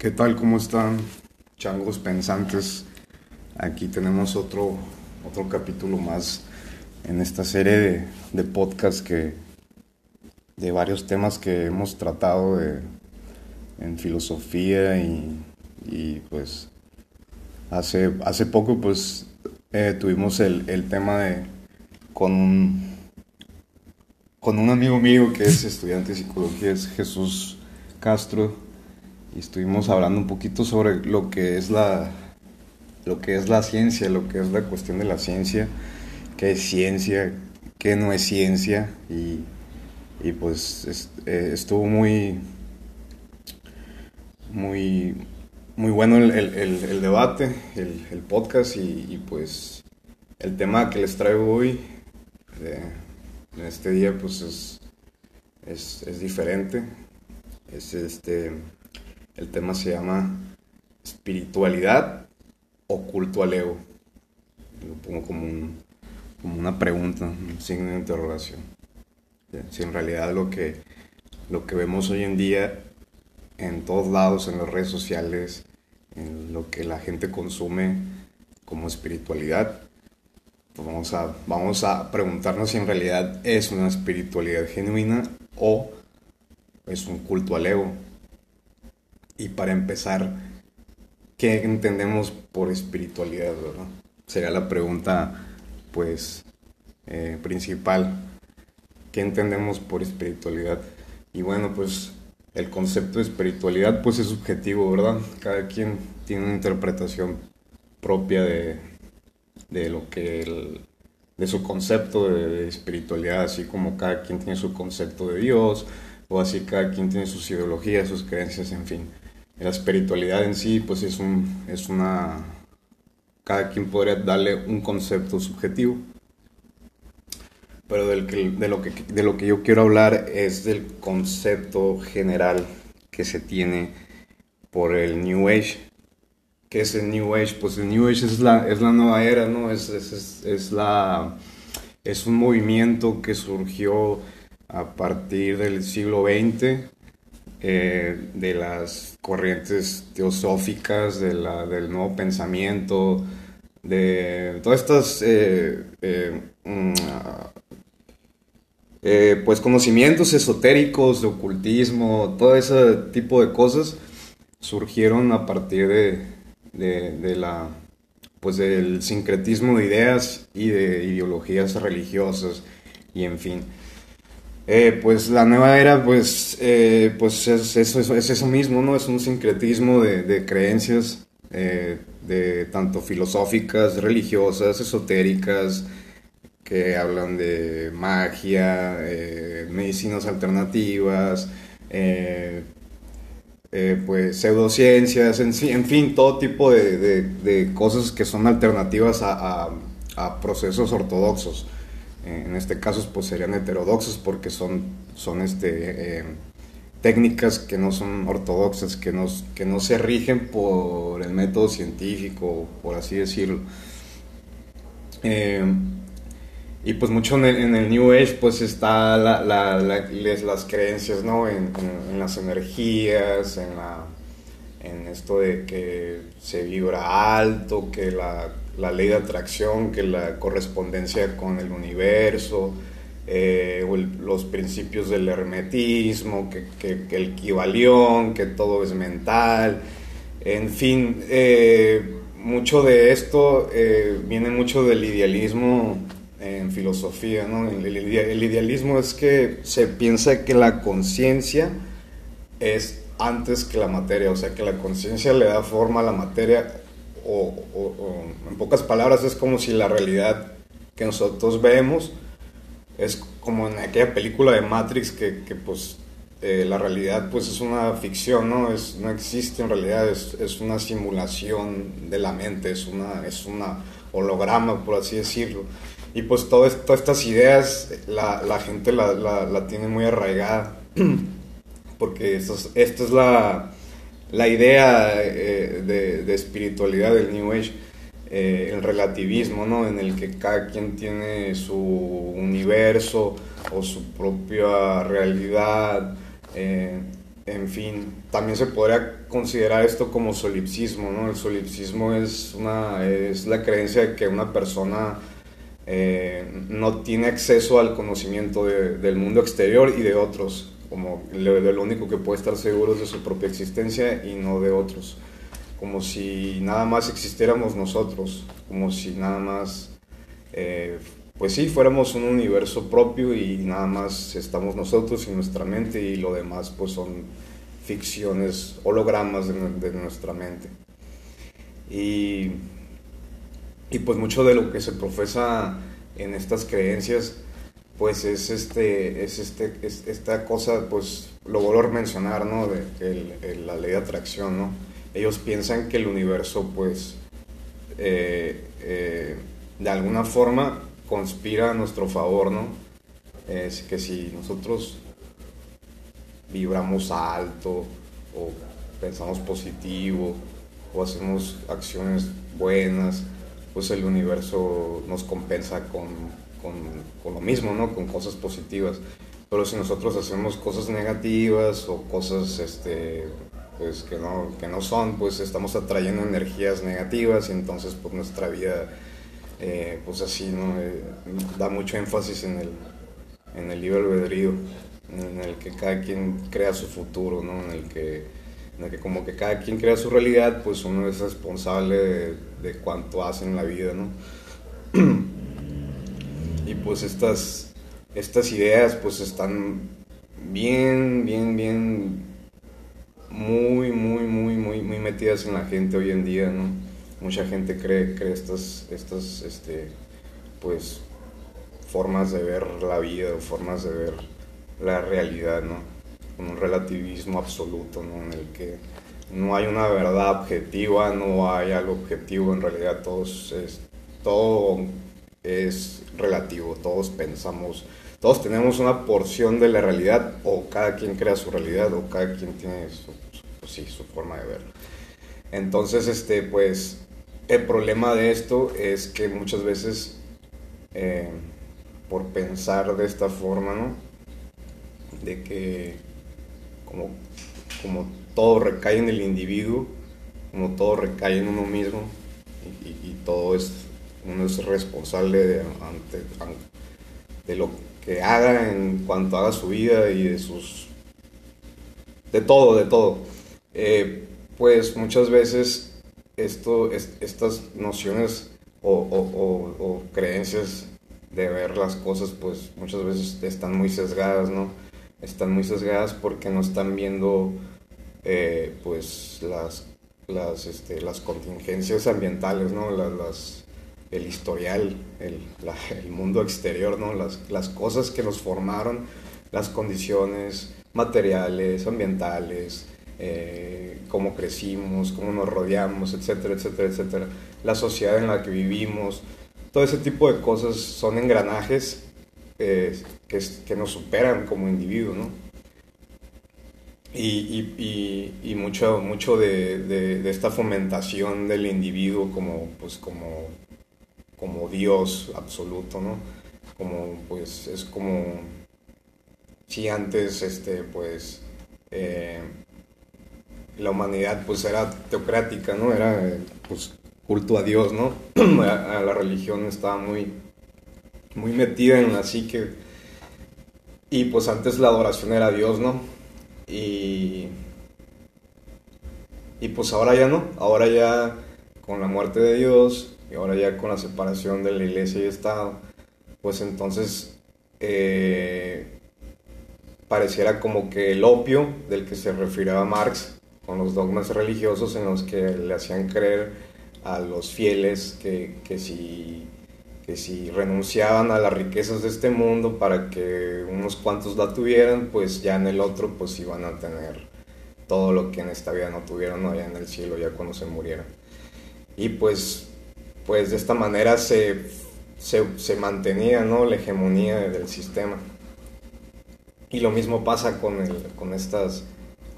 ¿Qué tal? ¿Cómo están, changos pensantes? Aquí tenemos otro, otro capítulo más en esta serie de, de podcast que, de varios temas que hemos tratado de, en filosofía y, y pues hace, hace poco pues eh, tuvimos el, el, tema de con un, con un amigo mío que es estudiante de psicología, es Jesús Castro y estuvimos hablando un poquito sobre lo que es la lo que es la ciencia, lo que es la cuestión de la ciencia, qué es ciencia, qué no es ciencia y, y pues eh, estuvo muy muy muy bueno el, el, debate, el, podcast y, pues el tema que les traigo hoy en este día pues es, es, es diferente. Es este el tema se llama espiritualidad o culto al ego. Lo pongo como, como una pregunta, un signo de interrogación. Si en realidad lo que, lo que vemos hoy en día en todos lados, en las redes sociales, en lo que la gente consume como espiritualidad, pues vamos, a, vamos a preguntarnos si en realidad es una espiritualidad genuina o es un culto al ego. Y para empezar, ¿qué entendemos por espiritualidad, verdad? Sería la pregunta, pues, eh, principal. ¿Qué entendemos por espiritualidad? Y bueno, pues el concepto de espiritualidad pues es subjetivo, ¿verdad? Cada quien tiene una interpretación propia de, de lo que de su concepto de, espiritualidad, así como cada quien tiene su concepto de Dios, o así cada quien tiene sus ideologías, sus creencias, en fin la espiritualidad en sí, pues es, un, es una... Cada quien podría darle un concepto subjetivo. Pero del que, de, lo que, de lo que yo quiero hablar es del concepto general que se tiene por el New Age. ¿Qué es el New Age? Pues el New Age es la, es la nueva era, ¿no? Es, es, es, la, es un movimiento que surgió a partir del siglo XX eh, de las corrientes teosóficas, de la, del nuevo pensamiento, de todas estas eh, eh, mm, pues conocimientos esotéricos, de ocultismo, todo ese tipo de cosas surgieron a partir de, de, de la pues del sincretismo de ideas y de ideologías religiosas y en fin. Eh, pues la nueva era, pues, eh, pues es, eso, es, eso mismo, ¿no? Es un sincretismo de, creencias, eh, de tanto filosóficas, religiosas, esotéricas, que hablan de magia, medicinas alternativas, pues pseudociencias, en, en, fin, todo tipo de, cosas que son alternativas a procesos ortodoxos en este caso pues serían heterodoxos porque son, son este, eh, técnicas que no son ortodoxas, que no, que no se rigen por el método científico, por así decirlo. Eh, y pues mucho en el, New Age pues está la, la, las creencias ¿no? En, las energías, en, la, en esto de que se vibra alto, que la la ley de atracción, que la correspondencia con el universo, eh, los principios del hermetismo, que, el equivalión, que todo es mental, en fin, eh, mucho de esto eh, viene mucho del idealismo en filosofía, ¿no? El idealismo es que se piensa que la conciencia es antes que la materia, o sea que la conciencia le da forma a la materia o, en pocas palabras es como si la realidad que nosotros vemos es como en aquella película de Matrix que, que pues eh, la realidad pues es una ficción, ¿no? Es, no existe en realidad, es, es, una simulación de la mente, es una, es una holograma, por así decirlo. Y pues todas estas ideas la, la gente la, la, la, tiene muy arraigada, porque esto esto es la la idea eh, de, espiritualidad del New Age, eh, el relativismo, ¿no? En el que cada quien tiene su universo o su propia realidad. Eh, en fin, también se podría considerar esto como solipsismo, ¿no? El solipsismo es, una, es la creencia de que una persona no tiene acceso al conocimiento del mundo exterior y de otros, como lo, lo, único que puede estar seguro es de su propia existencia y no de otros, como si nada más existiéramos nosotros, como si nada más, eh, pues sí, fuéramos un universo propio y nada más estamos nosotros y nuestra mente y lo demás pues son ficciones, hologramas de, de nuestra mente. Y, y pues mucho de lo que se profesa en estas creencias pues es este es este es esta cosa pues lo vuelvo a mencionar no de la ley de atracción no ellos piensan que el universo pues eh, eh, de alguna forma conspira a nuestro favor no es que si nosotros vibramos alto o pensamos positivo o hacemos acciones buenas pues el universo nos compensa con con, lo mismo, ¿no? Con cosas positivas. Pero si nosotros hacemos cosas negativas o cosas este, pues, que, no, que no son, pues estamos atrayendo energías negativas y entonces pues nuestra vida, eh, pues así, ¿no? Eh, da mucho énfasis en el, en el libre albedrío, en el que cada quien crea su futuro, ¿no? En el que, en el que como que cada quien crea su realidad, pues uno es responsable de, de cuánto hace en la vida, ¿no? pues estas, estas ideas pues están bien, bien, bien, muy, muy, muy, muy, muy metidas en la gente hoy en día, ¿no? Mucha gente cree, cree estas, estas, este, pues, formas de ver la vida formas de ver la realidad, ¿no? Con un relativismo absoluto, ¿no? En el que no hay una verdad objetiva, no hay algo objetivo, en realidad todo es, todo es relativo, todos pensamos, todos tenemos una porción de la realidad o cada quien crea su realidad o cada quien tiene su, forma de verlo. Entonces, este, pues, el problema de esto es que muchas veces, eh, por pensar de esta forma, ¿no? De que como, como todo recae en el individuo, como todo recae en uno mismo y todo es uno es responsable de, ante, de lo que haga en cuanto haga su vida y de sus... de todo, de todo. Eh, pues muchas veces esto, estas nociones o, creencias de ver las cosas, pues muchas veces están muy sesgadas, ¿no? Están muy sesgadas porque no están viendo, eh, pues, las, las, este, las contingencias ambientales, ¿no? las, el historial, el, el mundo exterior, ¿no? Las, las, cosas que nos formaron, las condiciones materiales, ambientales, eh, cómo crecimos, cómo nos rodeamos, etcétera, etcétera, etcétera. La sociedad en la que vivimos, todo ese tipo de cosas son engranajes eh, que, que, nos superan como individuos, ¿no? Y, y, y, mucho, mucho de, de, de, esta fomentación del individuo como, pues, como como Dios absoluto, ¿no? Como, pues, es como si antes, este, pues, eh, la humanidad, pues, era teocrática, ¿no? Era, pues, culto a Dios, ¿no? a, la religión estaba muy, muy metida en la psique. Y, pues, antes la adoración era a Dios, ¿no? Y... Y pues ahora ya no, ahora ya con la muerte de Dios, y ahora ya con la separación de la iglesia y Estado, pues entonces eh, pareciera como que el opio del que se refirió Marx, con los dogmas religiosos en los que le hacían creer a los fieles que, que, si, que si renunciaban a las riquezas de este mundo para que unos cuantos la tuvieran, pues ya en el otro pues iban a tener todo lo que en esta vida no tuvieron allá en el cielo ya cuando se murieran. Y pues pues de esta manera se, se, mantenía ¿no? la hegemonía del sistema. Y lo mismo pasa con, el, con, estas,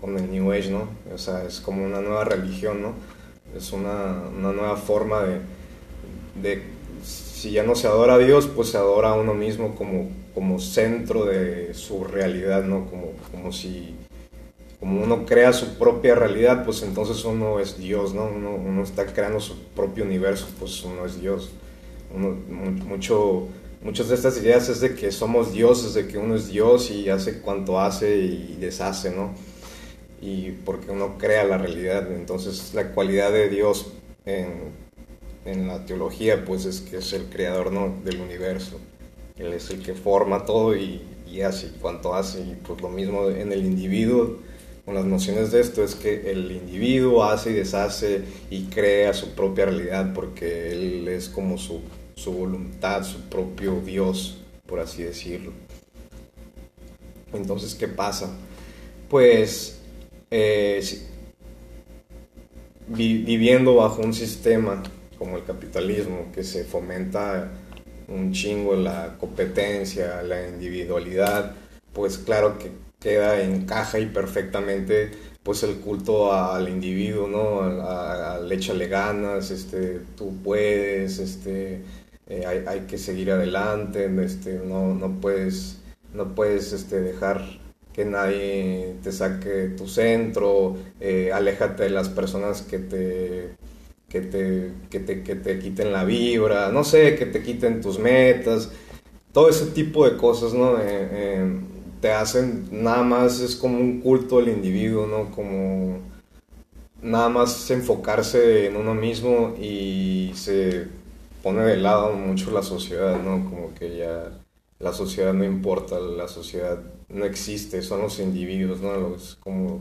con el New Age, ¿no? O sea, es como una nueva religión, ¿no? Es una, una nueva forma de, de, si ya no se adora a Dios, pues se adora a uno mismo como, como centro de su realidad, ¿no? Como, como si como uno crea su propia realidad, pues entonces uno es Dios, ¿no? Uno, uno está creando su propio universo, pues uno es Dios. Mucho, muchas de estas ideas es de que somos dioses, de que uno es Dios y hace cuanto hace y deshace, ¿no? Y porque uno crea la realidad. Entonces la cualidad de Dios en, en la teología, pues es que es el creador ¿no? del universo. Él es el que forma todo y, y hace cuanto hace. Y pues lo mismo en el individuo, con las nociones de esto, es que el individuo hace y deshace y crea su propia realidad porque él es como su, su voluntad, su propio Dios, por así decirlo. Entonces, ¿qué pasa? Pues eh, viviendo bajo un sistema como el capitalismo, que se fomenta un chingo la competencia, la individualidad, pues claro que queda, encaja y perfectamente pues el culto al individuo, ¿no? Al, échale ganas, este, tú puedes, este, eh, hay, hay, que seguir adelante, este, no, no puedes, no puedes este, dejar que nadie te saque tu centro, eh, aléjate de las personas que te que te, que te, que te quiten la vibra, no sé, que te quiten tus metas, todo ese tipo de cosas, ¿no? Eh, eh, te hacen, nada más es como un culto al individuo, ¿no? Como nada más enfocarse en uno mismo y se pone de lado mucho la sociedad, ¿no? Como que ya la sociedad no importa, la sociedad no existe, son los individuos, ¿no? Los, como,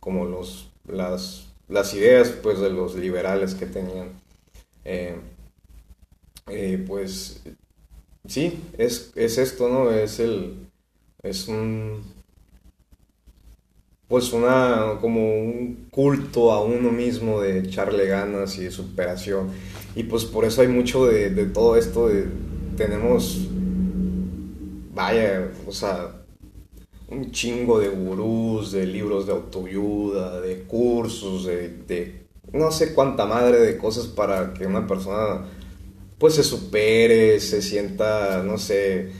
como los, las las ideas pues de los liberales que tenían. Eh, eh, pues sí, es, es, esto, ¿no? Es el. Es un. Pues una. como un culto a uno mismo de echarle ganas y de superación. Y pues por eso hay mucho de, de todo esto. De, tenemos. Vaya, o sea un chingo de gurús, de libros de autoayuda, de cursos, de, no sé cuánta madre de cosas para que una persona pues se supere, se sienta, no sé,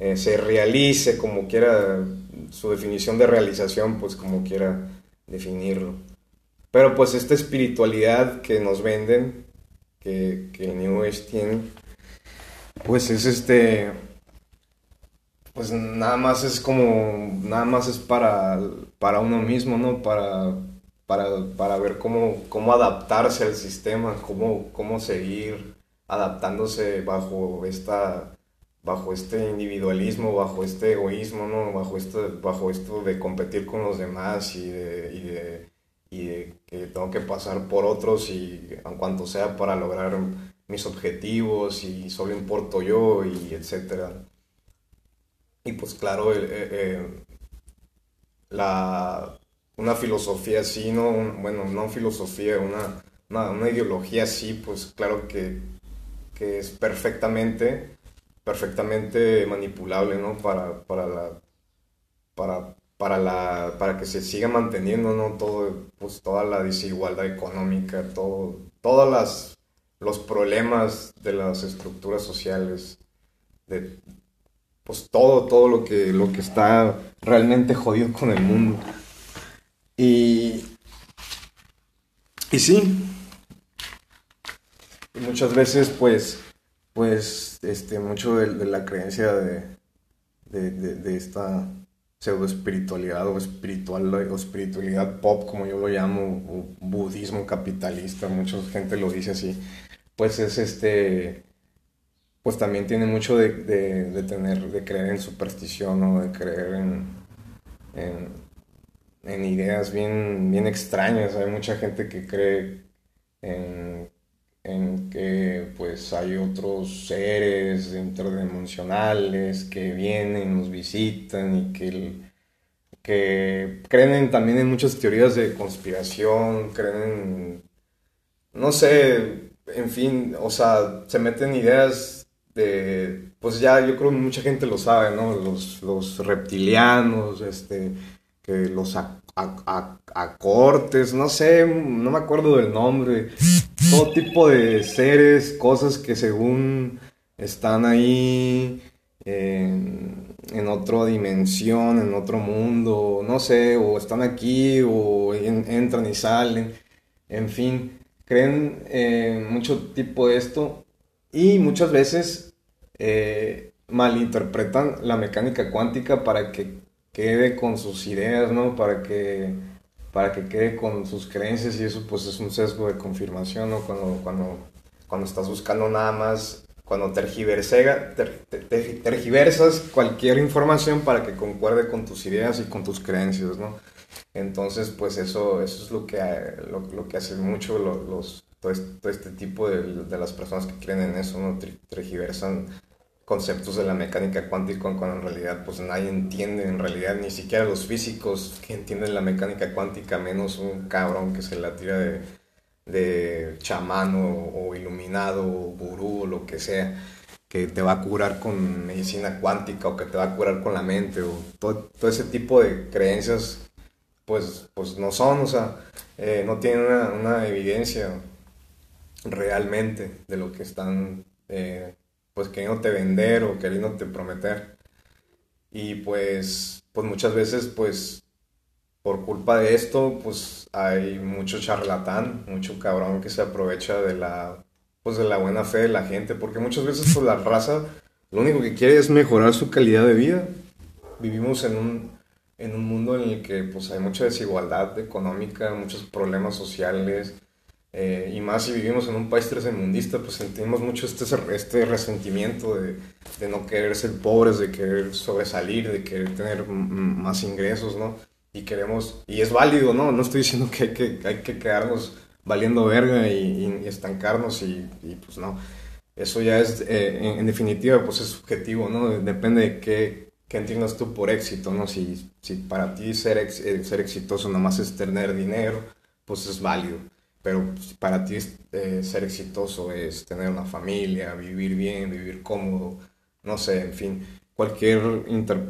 eh, se realice como quiera, su definición de realización pues como quiera definirlo. Pero pues esta espiritualidad que nos venden, que, que New Age tiene, pues es este pues nada más es como, nada más es para, para uno mismo, ¿no? Para, para, ver cómo, cómo adaptarse al sistema, cómo, cómo seguir adaptándose bajo esta bajo este individualismo, bajo este egoísmo, ¿no? Bajo esto, bajo esto de competir con los demás y de, y de, que tengo que pasar por otros y en cuanto sea para lograr mis objetivos y solo importo yo y etcétera. Y pues claro, eh, eh, la, una filosofía así, ¿no? bueno, no filosofía, una, una, ideología así, pues claro que, que, es perfectamente, perfectamente manipulable, ¿no? Para, para la... Para, para, la, para que se siga manteniendo ¿no? todo, pues, toda la desigualdad económica, todo, todos las, los problemas de las estructuras sociales, de, pues todo, todo lo que, lo que está realmente jodido con el mundo. Y, y sí, muchas veces pues, pues, este, mucho de, la creencia de, de, esta pseudo espiritualidad o espiritual o espiritualidad pop como yo lo llamo o budismo capitalista mucha gente lo dice así pues es este pues también tiene mucho de, de, tener, de creer en superstición o de creer en, en, ideas bien, bien extrañas. Hay mucha gente que cree en, que pues hay otros seres interdimensionales que vienen, nos visitan y que, que creen también en muchas teorías de conspiración, creen en, no sé, en fin, o sea, se meten ideas de, pues ya yo creo que mucha gente lo sabe, ¿no? Los, los reptilianos, este, que los acortes, no sé, no me acuerdo del nombre, todo tipo de seres, cosas que según están ahí en, otra dimensión, en otro mundo, no sé, o están aquí, o entran y salen, en fin, creen eh, mucho tipo de esto y muchas veces eh, malinterpretan la mecánica cuántica para que quede con sus ideas, ¿no? Para que, para que quede con sus creencias y eso pues es un sesgo de confirmación, ¿no? Cuando, cuando, cuando estás buscando nada más, cuando tergiversas cualquier información para que concuerde con tus ideas y con tus creencias, ¿no? Entonces, pues eso, eso es lo que, lo, lo que hacen mucho los, todo, este, tipo de, de, las personas que creen en eso, ¿no? Tergiversan conceptos de la mecánica cuántica cuando en realidad pues nadie entiende, en realidad ni siquiera los físicos que entienden la mecánica cuántica, menos un cabrón que se la tira de, de chamán o, iluminado o gurú o lo que sea, que te va a curar con medicina cuántica o que te va a curar con la mente o todo, todo ese tipo de creencias pues, pues no son, o sea, eh, no tienen una, una, evidencia realmente de lo que están eh, pues queriéndote vender o queriéndote prometer. Y pues, pues muchas veces, pues, por culpa de esto, pues hay mucho charlatán, mucho cabrón que se aprovecha de la, pues de la buena fe de la gente, porque muchas veces pues la raza lo único que quiere es mejorar su calidad de vida. Vivimos en un, en un mundo en el que pues hay mucha desigualdad económica, muchos problemas sociales, eh, y más si vivimos en un país tercermundista, pues sentimos mucho este, este resentimiento de, de, no querer ser pobres, de querer sobresalir, de querer tener más ingresos, ¿no? Y queremos, y es válido, ¿no? No estoy diciendo que hay que, hay que quedarnos valiendo verga y, estancarnos y, pues no. Eso ya es, eh, en, definitiva, pues es subjetivo, ¿no? Depende de qué, qué entiendas tú por éxito, ¿no? Si, si para ti ser, eh, ser exitoso nada más es tener dinero, pues es válido pero para ti eh, ser exitoso es tener una familia, vivir bien, vivir cómodo, no sé, en fin, cualquier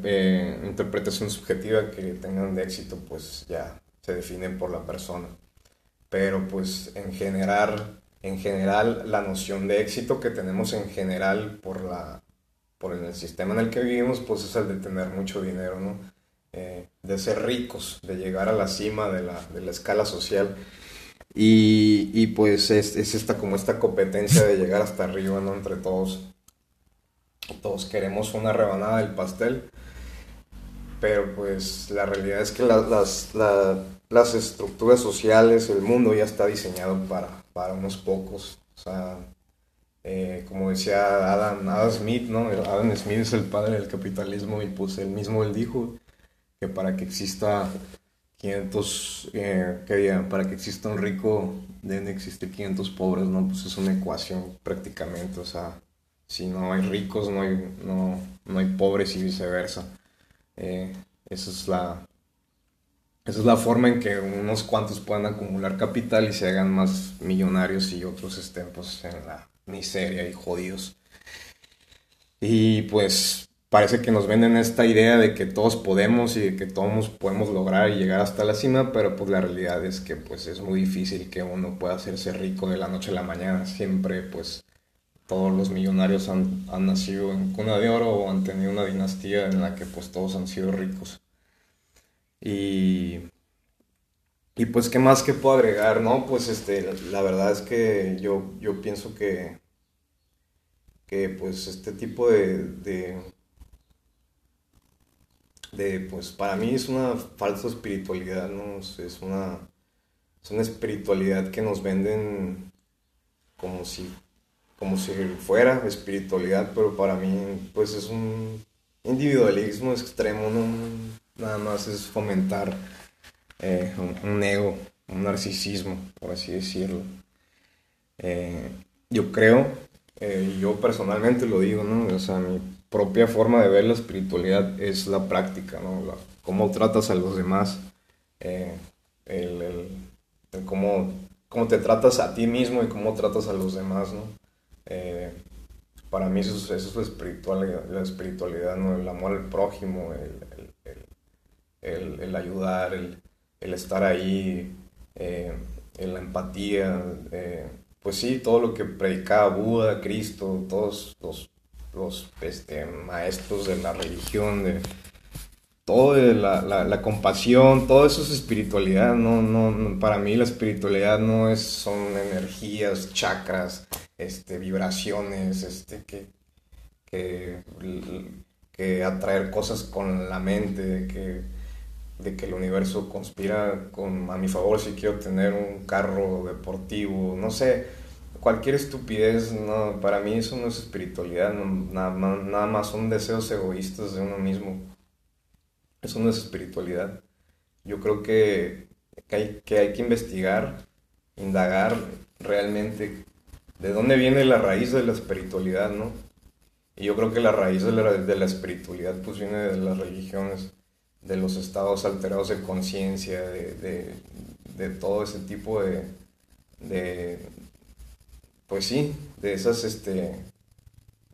eh, interpretación subjetiva que tengan de éxito, pues ya se define por la persona. Pero pues en general, en general la noción de éxito que tenemos en general por, la, por el sistema en el que vivimos, pues es el de tener mucho dinero, ¿no? Eh, de ser ricos, de llegar a la cima de la, de la escala social. Y, y pues es, es, esta como esta competencia de llegar hasta arriba, ¿no? Entre todos. Todos queremos una rebanada del pastel. Pero pues la realidad es que las, las estructuras sociales, el mundo ya está diseñado para, para unos pocos. O sea, eh, como decía Adam, Adam Smith, ¿no? Adam Smith es el padre del capitalismo y pues él mismo él dijo que para que exista 500, eh, para que exista un rico deben existir 500 pobres, ¿no? Pues es una ecuación prácticamente, o sea, si no hay ricos, no hay, no, no hay pobres y viceversa. Eh, esa es la... Esa es la forma en que unos cuantos puedan acumular capital y se hagan más millonarios y otros estén pues en la miseria y jodidos. Y pues parece que nos venden esta idea de que todos podemos y de que todos podemos lograr y llegar hasta la cima, pero pues la realidad es que pues es muy difícil que uno pueda hacerse rico de la noche a la mañana. Siempre pues todos los millonarios han, han nacido en cuna de oro o han tenido una dinastía en la que pues todos han sido ricos. Y, y pues qué más que puedo agregar, ¿no? Pues este, la verdad es que yo, yo pienso que, que pues este tipo de de, pues para mí es una falsa espiritualidad, ¿no? Es una, es una espiritualidad que nos venden como si, como si fuera espiritualidad, pero para mí pues es un individualismo extremo, ¿no? Nada más es fomentar eh, un, ego, un narcisismo, por así decirlo. Eh, yo creo, eh, yo personalmente lo digo, ¿no? O sea, mi propia forma de ver la espiritualidad es la práctica, ¿no? cómo tratas a los demás, eh, el, cómo, cómo, te tratas a ti mismo y cómo tratas a los demás, ¿no? Eh, para mí eso, es, eso es espiritualidad, la espiritualidad, ¿no? El amor al prójimo, el, ayudar, el, estar ahí, eh, la empatía, pues sí, todo lo que predicaba Buda, Cristo, todos los los este, maestros de la religión, de todo de la, la, compasión, todo eso es espiritualidad, no, no, para mí la espiritualidad no es, son energías, chakras, este, vibraciones, este, que, que, que atraer cosas con la mente, que, de que el universo conspira con, a mi favor si quiero tener un carro deportivo, no sé, cualquier estupidez, no, para mí eso no es espiritualidad, nada, nada más son deseos egoístas de uno mismo. Eso no es espiritualidad. Yo creo que, hay, que hay que investigar, indagar realmente de dónde viene la raíz de la espiritualidad, ¿no? Y yo creo que la raíz de la, espiritualidad pues viene de las religiones, de los estados alterados de conciencia, de, de, todo ese tipo de, pues sí, de esas, este,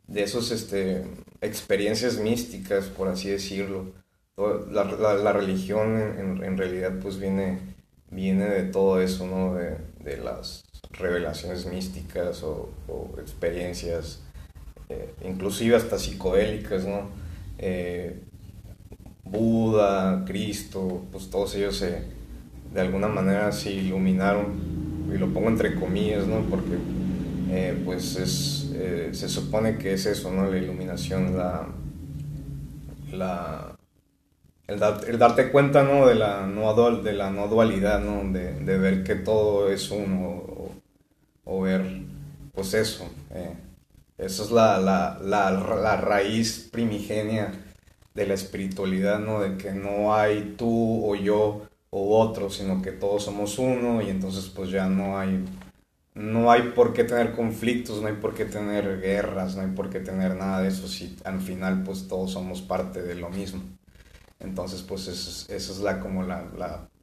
de esos, este, experiencias místicas, por así decirlo la, la, religión en, en, realidad pues viene, viene de todo eso, ¿no? De, de las revelaciones místicas o, experiencias, eh, inclusive hasta psicodélicas, ¿no? Eh, Buda, Cristo, pues todos ellos se, de alguna manera se iluminaron, y lo pongo entre comillas, ¿no? Porque eh, pues es, se supone que es eso, ¿no? La iluminación, la, la el, darte cuenta, ¿no? De la no, de la no dualidad, ¿no? De, de ver que todo es uno, o, ver, pues eso. Eh, es la, la, la, la, raíz primigenia de la espiritualidad, ¿no? De que no hay tú o yo o otro, sino que todos somos uno y entonces pues ya no hay no hay por qué tener conflictos, no hay por qué tener guerras, no hay por qué tener nada de eso si al final pues todos somos parte de lo mismo. Entonces, pues esa es, la, como la,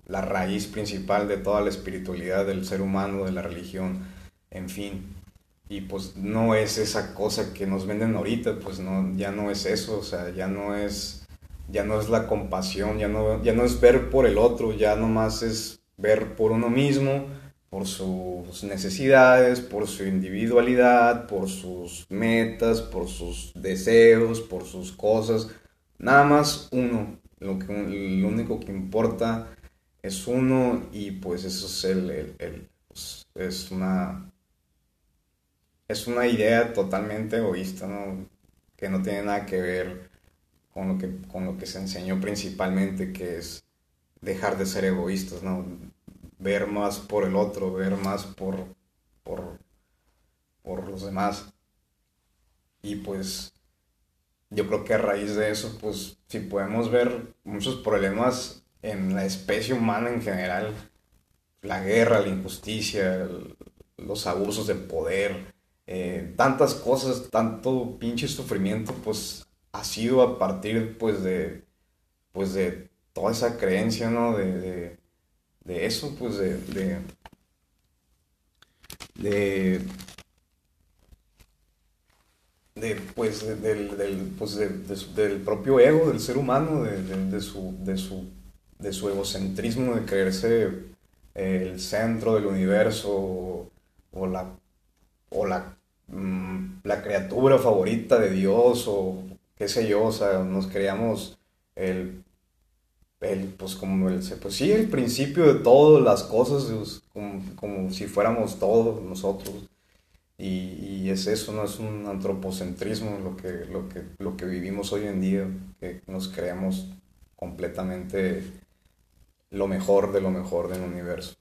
la, raíz principal de toda la espiritualidad del ser humano, de la religión, en fin. Y pues no es esa cosa que nos venden ahorita, pues no, ya no es eso, o sea, ya no es, ya no es la compasión, ya no, ya no es ver por el otro, ya nomás es ver por uno mismo, por sus necesidades, por su individualidad, por sus metas, por sus deseos, por sus cosas. Nada más uno lo, que, único que importa es uno y pues eso es el, el, pues, es una es una idea totalmente egoísta ¿no? que no tiene nada que ver con lo que con lo que se enseñó principalmente que es dejar de ser egoístas no ver más por el otro ver más por por por los demás y pues yo creo que a raíz de eso, pues si podemos ver muchos problemas en la especie humana en general, la guerra, la injusticia, los abusos de poder, eh, tantas cosas, tanto pinche sufrimiento, pues ha sido a partir pues de, pues de toda esa creencia, ¿no? De, de, eso, pues de, de, de de, pues, del, pues, del propio ego del ser humano, de, su, de, su, de su egocentrismo, de creerse el centro del universo o, la, o la, mm, la criatura favorita de Dios o qué sé yo, o sea, nos creíamos el, el pues como el, pues sí, el principio de todas las cosas, pues, como, como si fuéramos todos nosotros. Y, es eso, no es un antropocentrismo lo que, lo, que, lo que vivimos hoy en día, que nos creemos completamente lo mejor de lo mejor del universo.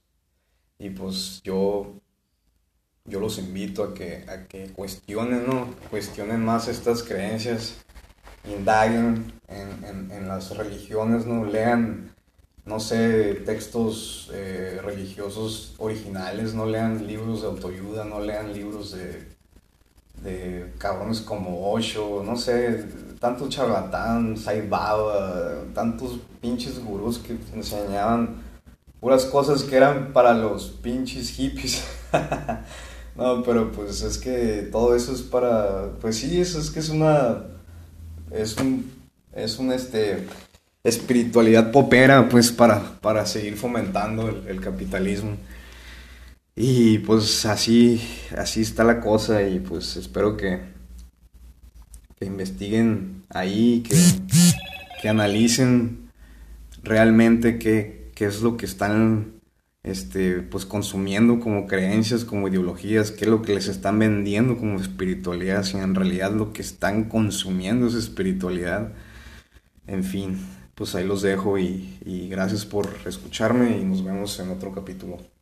Y pues yo, yo los invito a que, a que cuestionen, ¿no? Cuestionen más estas creencias, indaguen en, en, en las religiones, ¿no? Lean no sé, textos eh, religiosos originales, no lean libros de autoayuda, no lean libros de, de cabrones como Osho, no sé, tanto charlatán, Sai Baba, tantos pinches gurús que enseñaban puras cosas que eran para los pinches hippies. no, pero pues es que todo eso es para, pues sí, eso es que es una, es un, es un este espiritualidad popera, pues, para, para seguir fomentando el, capitalismo. Y pues así, así está la cosa y pues espero que, que investiguen ahí, que, que analicen realmente qué, qué es lo que están este, pues consumiendo como creencias, como ideologías, qué es lo que les están vendiendo como espiritualidad, si en realidad lo que están consumiendo es espiritualidad. En fin, pues ahí los dejo y, y gracias por escucharme y nos vemos en otro capítulo.